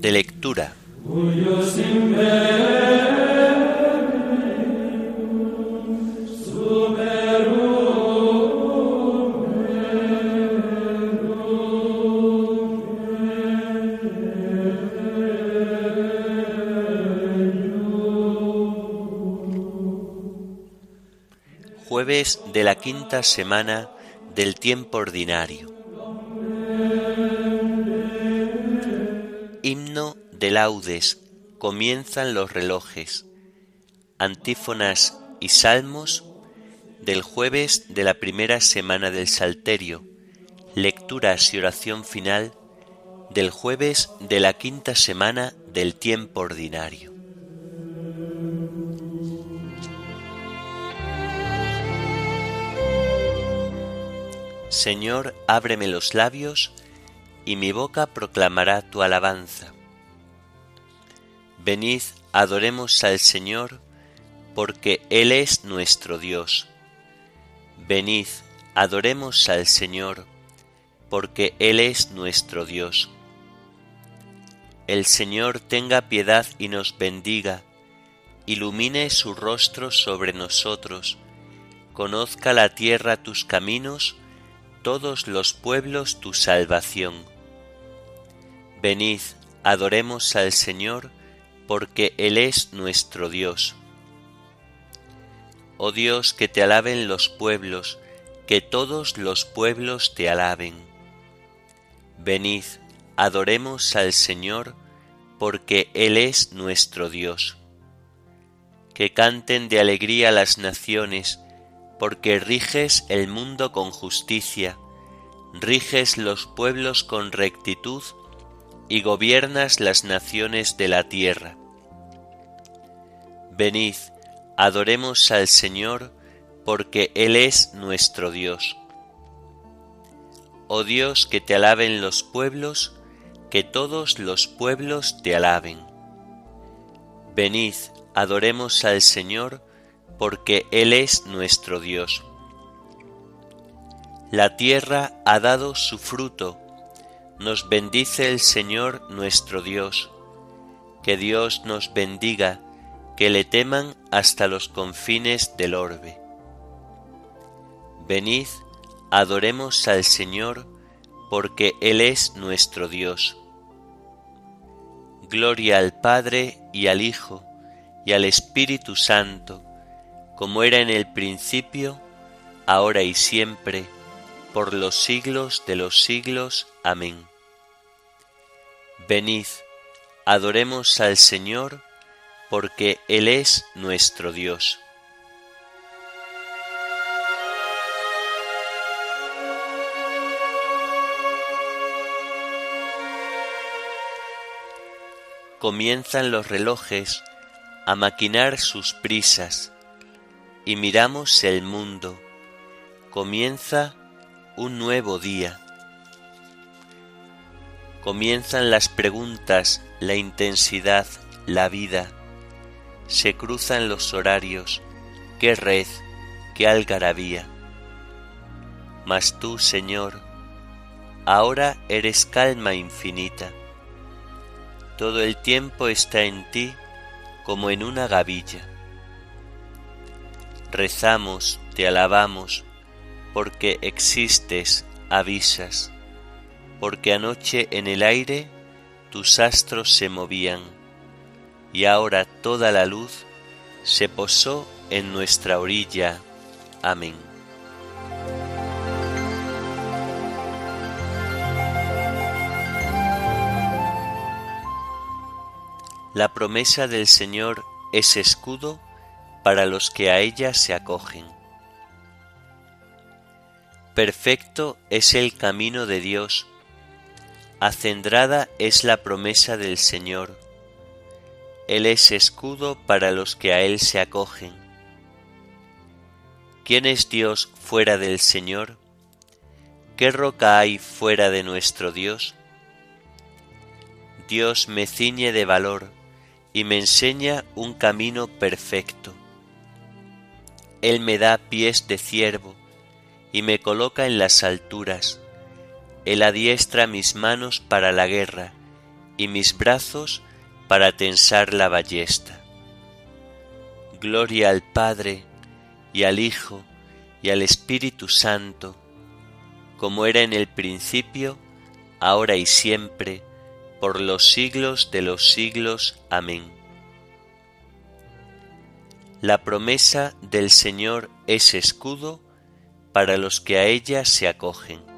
De lectura. Jueves de la quinta semana del tiempo ordinario. De laudes, comienzan los relojes. Antífonas y salmos del jueves de la primera semana del Salterio. Lecturas y oración final del jueves de la quinta semana del tiempo ordinario. Señor, ábreme los labios, y mi boca proclamará tu alabanza. Venid, adoremos al Señor, porque Él es nuestro Dios. Venid, adoremos al Señor, porque Él es nuestro Dios. El Señor tenga piedad y nos bendiga, ilumine su rostro sobre nosotros, conozca la tierra tus caminos, todos los pueblos tu salvación. Venid, adoremos al Señor, porque Él es nuestro Dios. Oh Dios, que te alaben los pueblos, que todos los pueblos te alaben. Venid, adoremos al Señor, porque Él es nuestro Dios. Que canten de alegría las naciones, porque riges el mundo con justicia, riges los pueblos con rectitud y gobiernas las naciones de la tierra. Venid, adoremos al Señor, porque Él es nuestro Dios. Oh Dios, que te alaben los pueblos, que todos los pueblos te alaben. Venid, adoremos al Señor, porque Él es nuestro Dios. La tierra ha dado su fruto, nos bendice el Señor nuestro Dios. Que Dios nos bendiga, que le teman hasta los confines del orbe. Venid, adoremos al Señor, porque Él es nuestro Dios. Gloria al Padre y al Hijo y al Espíritu Santo, como era en el principio, ahora y siempre, por los siglos de los siglos. Amén. Venid, adoremos al Señor, porque Él es nuestro Dios. Comienzan los relojes a maquinar sus prisas y miramos el mundo. Comienza un nuevo día. Comienzan las preguntas, la intensidad, la vida. Se cruzan los horarios, qué red, qué algarabía. Mas tú, Señor, ahora eres calma infinita. Todo el tiempo está en ti como en una gavilla rezamos, te alabamos, porque existes, avisas, porque anoche en el aire tus astros se movían, y ahora toda la luz se posó en nuestra orilla. Amén. La promesa del Señor es escudo para los que a ella se acogen. Perfecto es el camino de Dios, acendrada es la promesa del Señor. Él es escudo para los que a Él se acogen. ¿Quién es Dios fuera del Señor? ¿Qué roca hay fuera de nuestro Dios? Dios me ciñe de valor y me enseña un camino perfecto. Él me da pies de ciervo y me coloca en las alturas. Él adiestra mis manos para la guerra y mis brazos para tensar la ballesta. Gloria al Padre, y al Hijo, y al Espíritu Santo, como era en el principio, ahora y siempre, por los siglos de los siglos. Amén. La promesa del Señor es escudo para los que a ella se acogen.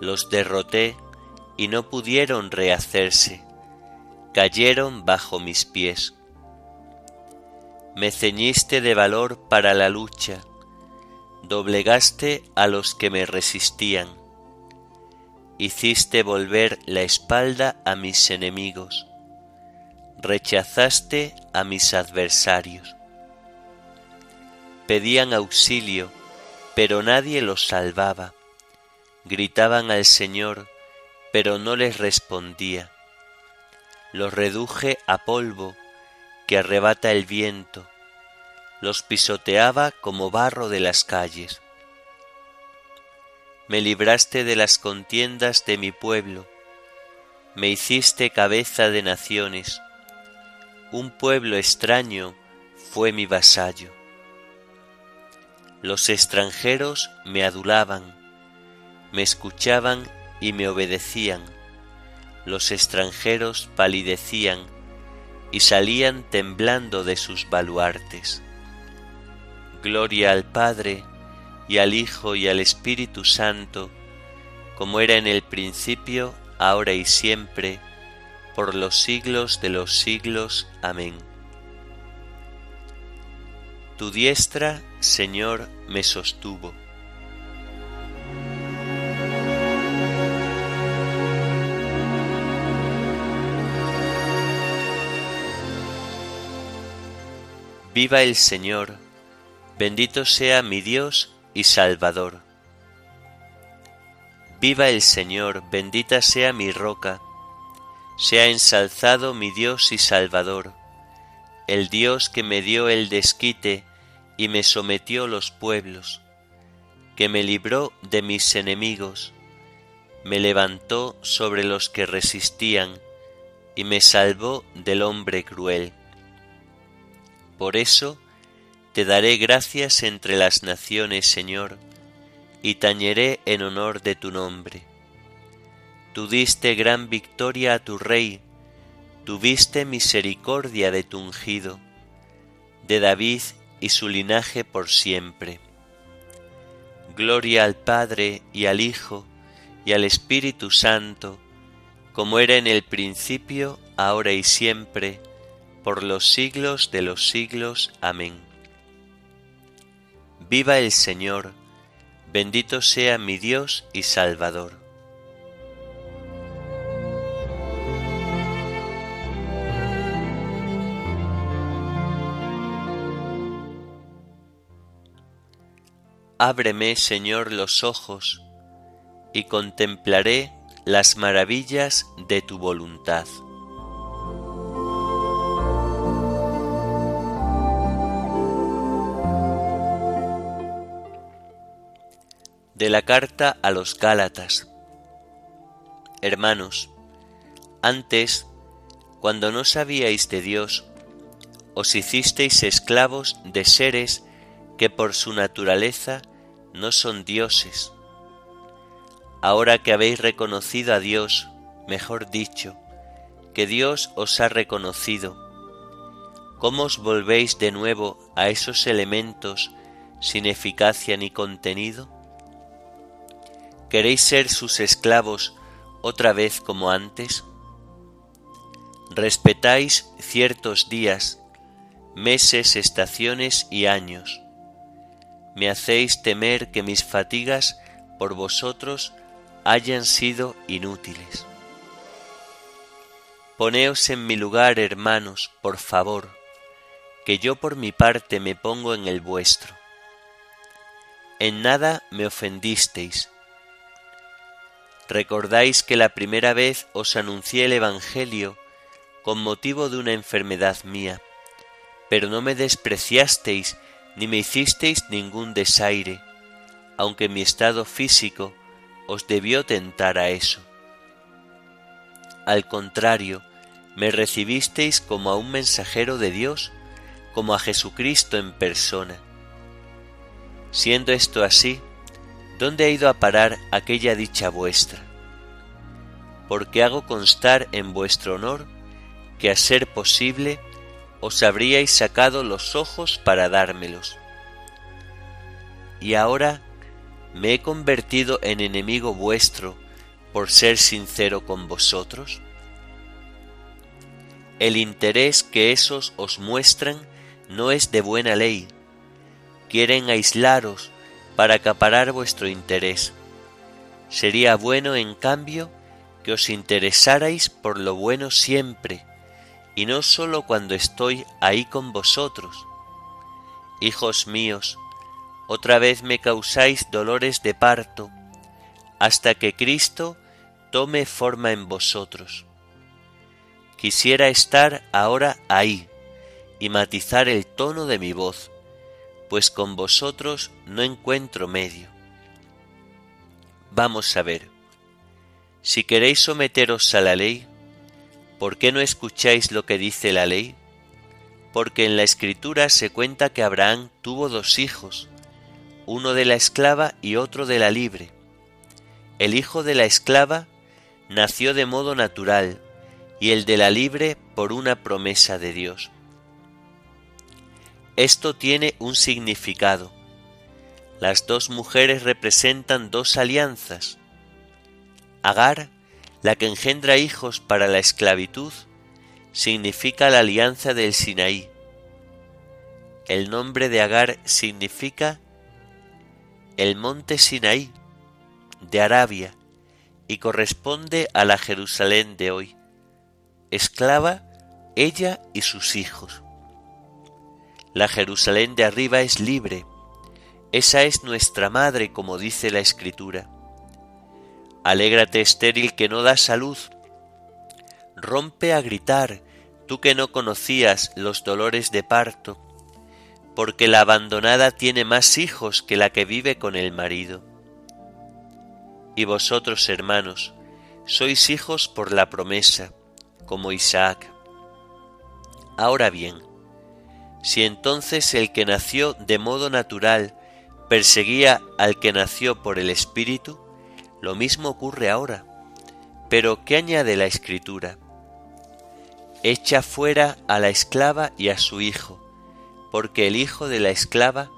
Los derroté y no pudieron rehacerse, cayeron bajo mis pies. Me ceñiste de valor para la lucha, doblegaste a los que me resistían hiciste volver la espalda a mis enemigos, rechazaste a mis adversarios. Pedían auxilio, pero nadie los salvaba. Gritaban al Señor, pero no les respondía. Los reduje a polvo que arrebata el viento, los pisoteaba como barro de las calles me libraste de las contiendas de mi pueblo, me hiciste cabeza de naciones, un pueblo extraño fue mi vasallo. Los extranjeros me adulaban, me escuchaban y me obedecían, los extranjeros palidecían y salían temblando de sus baluartes. Gloria al Padre, y al Hijo y al Espíritu Santo, como era en el principio, ahora y siempre, por los siglos de los siglos. Amén. Tu diestra, Señor, me sostuvo. Viva el Señor, bendito sea mi Dios y Salvador. Viva el Señor, bendita sea mi roca, sea ensalzado mi Dios y Salvador, el Dios que me dio el desquite y me sometió los pueblos, que me libró de mis enemigos, me levantó sobre los que resistían y me salvó del hombre cruel. Por eso, te daré gracias entre las naciones, Señor, y tañeré en honor de tu nombre. Tú diste gran victoria a tu Rey, tuviste misericordia de tu ungido, de David y su linaje por siempre. Gloria al Padre y al Hijo y al Espíritu Santo, como era en el principio, ahora y siempre, por los siglos de los siglos. Amén. Viva el Señor, bendito sea mi Dios y Salvador. Ábreme, Señor, los ojos, y contemplaré las maravillas de tu voluntad. De la carta a los Gálatas. Hermanos, antes, cuando no sabíais de Dios, os hicisteis esclavos de seres que por su naturaleza no son dioses. Ahora que habéis reconocido a Dios, mejor dicho, que Dios os ha reconocido, ¿cómo os volvéis de nuevo a esos elementos sin eficacia ni contenido? ¿Queréis ser sus esclavos otra vez como antes? Respetáis ciertos días, meses, estaciones y años. me hacéis temer que mis fatigas por vosotros hayan sido inútiles. Poneos en mi lugar, hermanos, por favor, que yo por mi parte me pongo en el vuestro. En nada me ofendisteis. Recordáis que la primera vez os anuncié el Evangelio con motivo de una enfermedad mía, pero no me despreciasteis ni me hicisteis ningún desaire, aunque mi estado físico os debió tentar a eso. Al contrario, me recibisteis como a un mensajero de Dios, como a Jesucristo en persona. Siendo esto así, ¿dónde ha ido a parar aquella dicha vuestra? Porque hago constar en vuestro honor que a ser posible os habríais sacado los ojos para dármelos. Y ahora me he convertido en enemigo vuestro por ser sincero con vosotros. El interés que esos os muestran no es de buena ley. Quieren aislaros para acaparar vuestro interés. Sería bueno, en cambio, que os interesarais por lo bueno siempre, y no sólo cuando estoy ahí con vosotros. Hijos míos, otra vez me causáis dolores de parto, hasta que Cristo tome forma en vosotros. Quisiera estar ahora ahí y matizar el tono de mi voz, pues con vosotros no encuentro medio. Vamos a ver, si queréis someteros a la ley, ¿Por qué no escucháis lo que dice la ley? Porque en la escritura se cuenta que Abraham tuvo dos hijos, uno de la esclava y otro de la libre. El hijo de la esclava nació de modo natural y el de la libre por una promesa de Dios. Esto tiene un significado. Las dos mujeres representan dos alianzas. Agar la que engendra hijos para la esclavitud, significa la alianza del Sinaí. El nombre de Agar significa el monte Sinaí de Arabia y corresponde a la Jerusalén de hoy. Esclava ella y sus hijos. La Jerusalén de arriba es libre. Esa es nuestra madre, como dice la Escritura. Alégrate estéril que no da salud. Rompe a gritar, tú que no conocías los dolores de parto, porque la abandonada tiene más hijos que la que vive con el marido. Y vosotros, hermanos, sois hijos por la promesa, como Isaac. Ahora bien, si entonces el que nació de modo natural perseguía al que nació por el Espíritu, lo mismo ocurre ahora. Pero ¿qué añade la escritura? Echa fuera a la esclava y a su hijo, porque el hijo de la esclava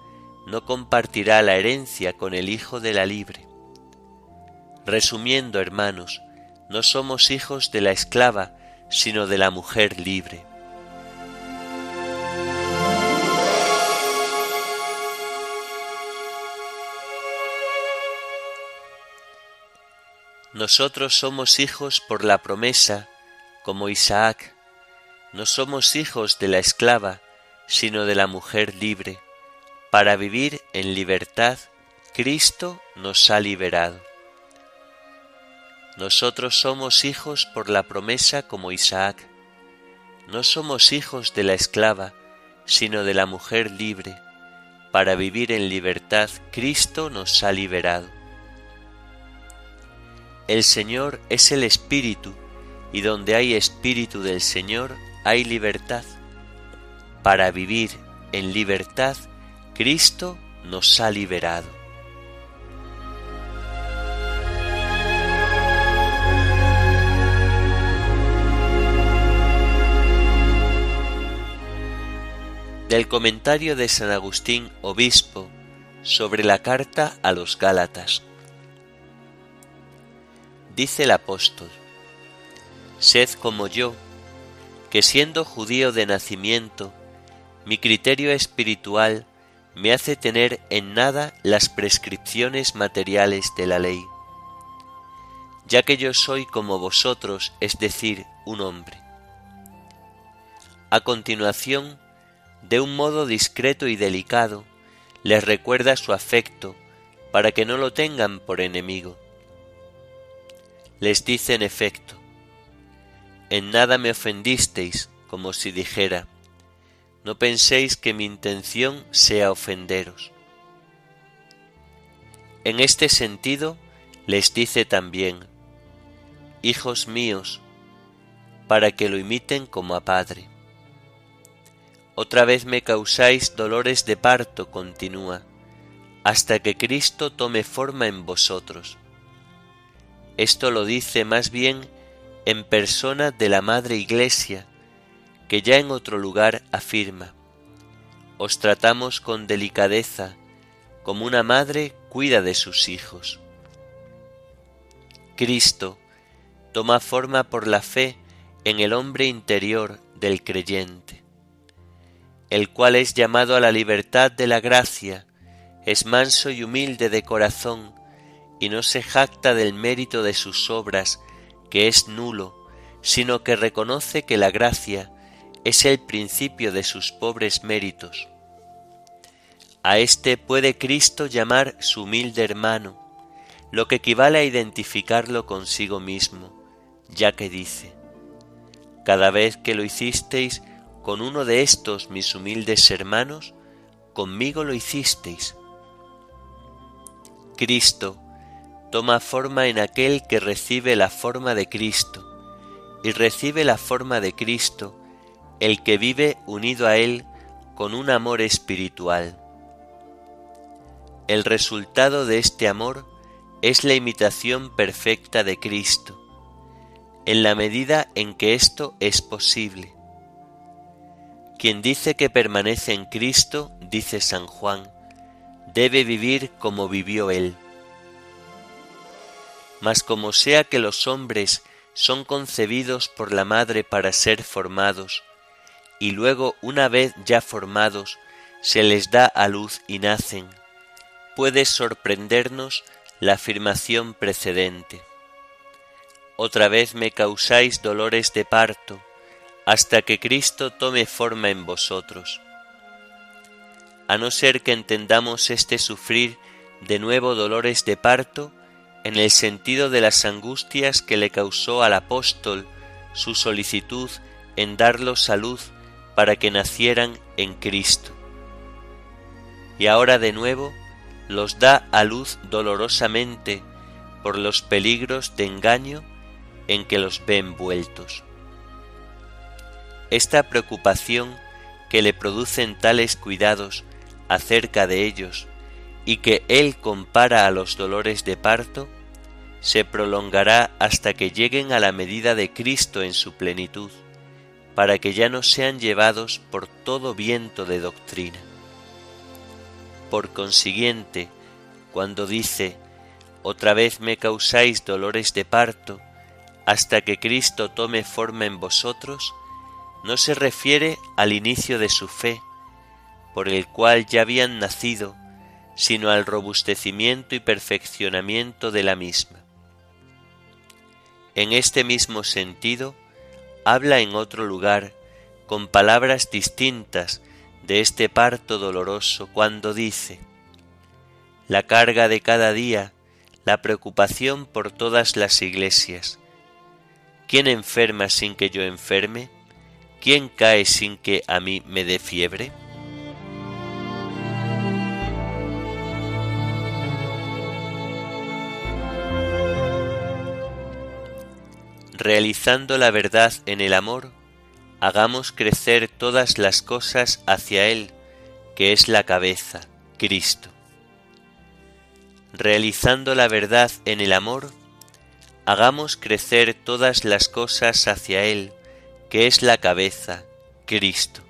no compartirá la herencia con el hijo de la libre. Resumiendo, hermanos, no somos hijos de la esclava, sino de la mujer libre. Nosotros somos hijos por la promesa, como Isaac. No somos hijos de la esclava, sino de la mujer libre. Para vivir en libertad, Cristo nos ha liberado. Nosotros somos hijos por la promesa como Isaac. No somos hijos de la esclava, sino de la mujer libre. Para vivir en libertad, Cristo nos ha liberado. El Señor es el Espíritu, y donde hay Espíritu del Señor hay libertad. Para vivir en libertad, Cristo nos ha liberado. Del comentario de San Agustín, obispo, sobre la carta a los Gálatas dice el apóstol, Sed como yo, que siendo judío de nacimiento, mi criterio espiritual me hace tener en nada las prescripciones materiales de la ley, ya que yo soy como vosotros, es decir, un hombre. A continuación, de un modo discreto y delicado, les recuerda su afecto para que no lo tengan por enemigo. Les dice en efecto, en nada me ofendisteis, como si dijera, no penséis que mi intención sea ofenderos. En este sentido, les dice también, Hijos míos, para que lo imiten como a Padre. Otra vez me causáis dolores de parto, continúa, hasta que Cristo tome forma en vosotros. Esto lo dice más bien en persona de la Madre Iglesia, que ya en otro lugar afirma, os tratamos con delicadeza, como una madre cuida de sus hijos. Cristo toma forma por la fe en el hombre interior del creyente, el cual es llamado a la libertad de la gracia, es manso y humilde de corazón, y no se jacta del mérito de sus obras, que es nulo, sino que reconoce que la gracia es el principio de sus pobres méritos. A éste puede Cristo llamar su humilde hermano, lo que equivale a identificarlo consigo mismo, ya que dice, Cada vez que lo hicisteis con uno de estos mis humildes hermanos, conmigo lo hicisteis. Cristo toma forma en aquel que recibe la forma de Cristo, y recibe la forma de Cristo el que vive unido a Él con un amor espiritual. El resultado de este amor es la imitación perfecta de Cristo, en la medida en que esto es posible. Quien dice que permanece en Cristo, dice San Juan, debe vivir como vivió Él. Mas como sea que los hombres son concebidos por la Madre para ser formados, y luego una vez ya formados se les da a luz y nacen, puede sorprendernos la afirmación precedente. Otra vez me causáis dolores de parto, hasta que Cristo tome forma en vosotros. A no ser que entendamos este sufrir de nuevo dolores de parto en el sentido de las angustias que le causó al apóstol su solicitud en darlos salud para que nacieran en Cristo. Y ahora de nuevo los da a luz dolorosamente por los peligros de engaño en que los ve envueltos. Esta preocupación que le producen tales cuidados acerca de ellos y que él compara a los dolores de parto, se prolongará hasta que lleguen a la medida de Cristo en su plenitud para que ya no sean llevados por todo viento de doctrina. Por consiguiente, cuando dice, otra vez me causáis dolores de parto, hasta que Cristo tome forma en vosotros, no se refiere al inicio de su fe, por el cual ya habían nacido, sino al robustecimiento y perfeccionamiento de la misma. En este mismo sentido, habla en otro lugar con palabras distintas de este parto doloroso cuando dice, la carga de cada día, la preocupación por todas las iglesias. ¿Quién enferma sin que yo enferme? ¿Quién cae sin que a mí me dé fiebre? Realizando la verdad en el amor, hagamos crecer todas las cosas hacia Él, que es la cabeza, Cristo. Realizando la verdad en el amor, hagamos crecer todas las cosas hacia Él, que es la cabeza, Cristo.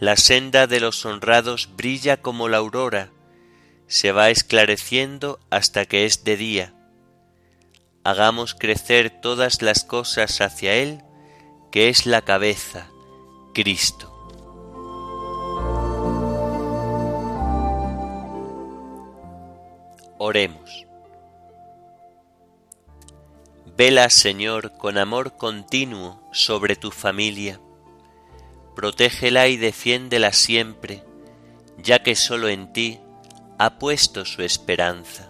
La senda de los honrados brilla como la aurora, se va esclareciendo hasta que es de día hagamos crecer todas las cosas hacia Él, que es la cabeza, Cristo. Oremos. Vela, Señor, con amor continuo sobre tu familia. Protégela y defiéndela siempre, ya que solo en ti ha puesto su esperanza